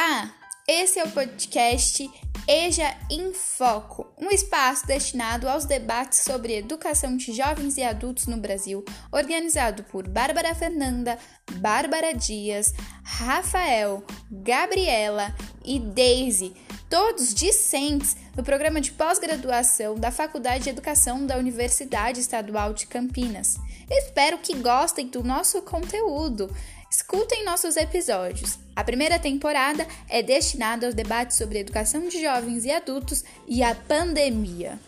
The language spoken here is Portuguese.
Olá! Esse é o podcast EJA em Foco, um espaço destinado aos debates sobre educação de jovens e adultos no Brasil, organizado por Bárbara Fernanda, Bárbara Dias, Rafael, Gabriela e Daisy, todos discentes no programa de pós-graduação da Faculdade de Educação da Universidade Estadual de Campinas. Espero que gostem do nosso conteúdo. Escutem nossos episódios. A primeira temporada é destinada aos debates sobre educação de jovens e adultos e a pandemia.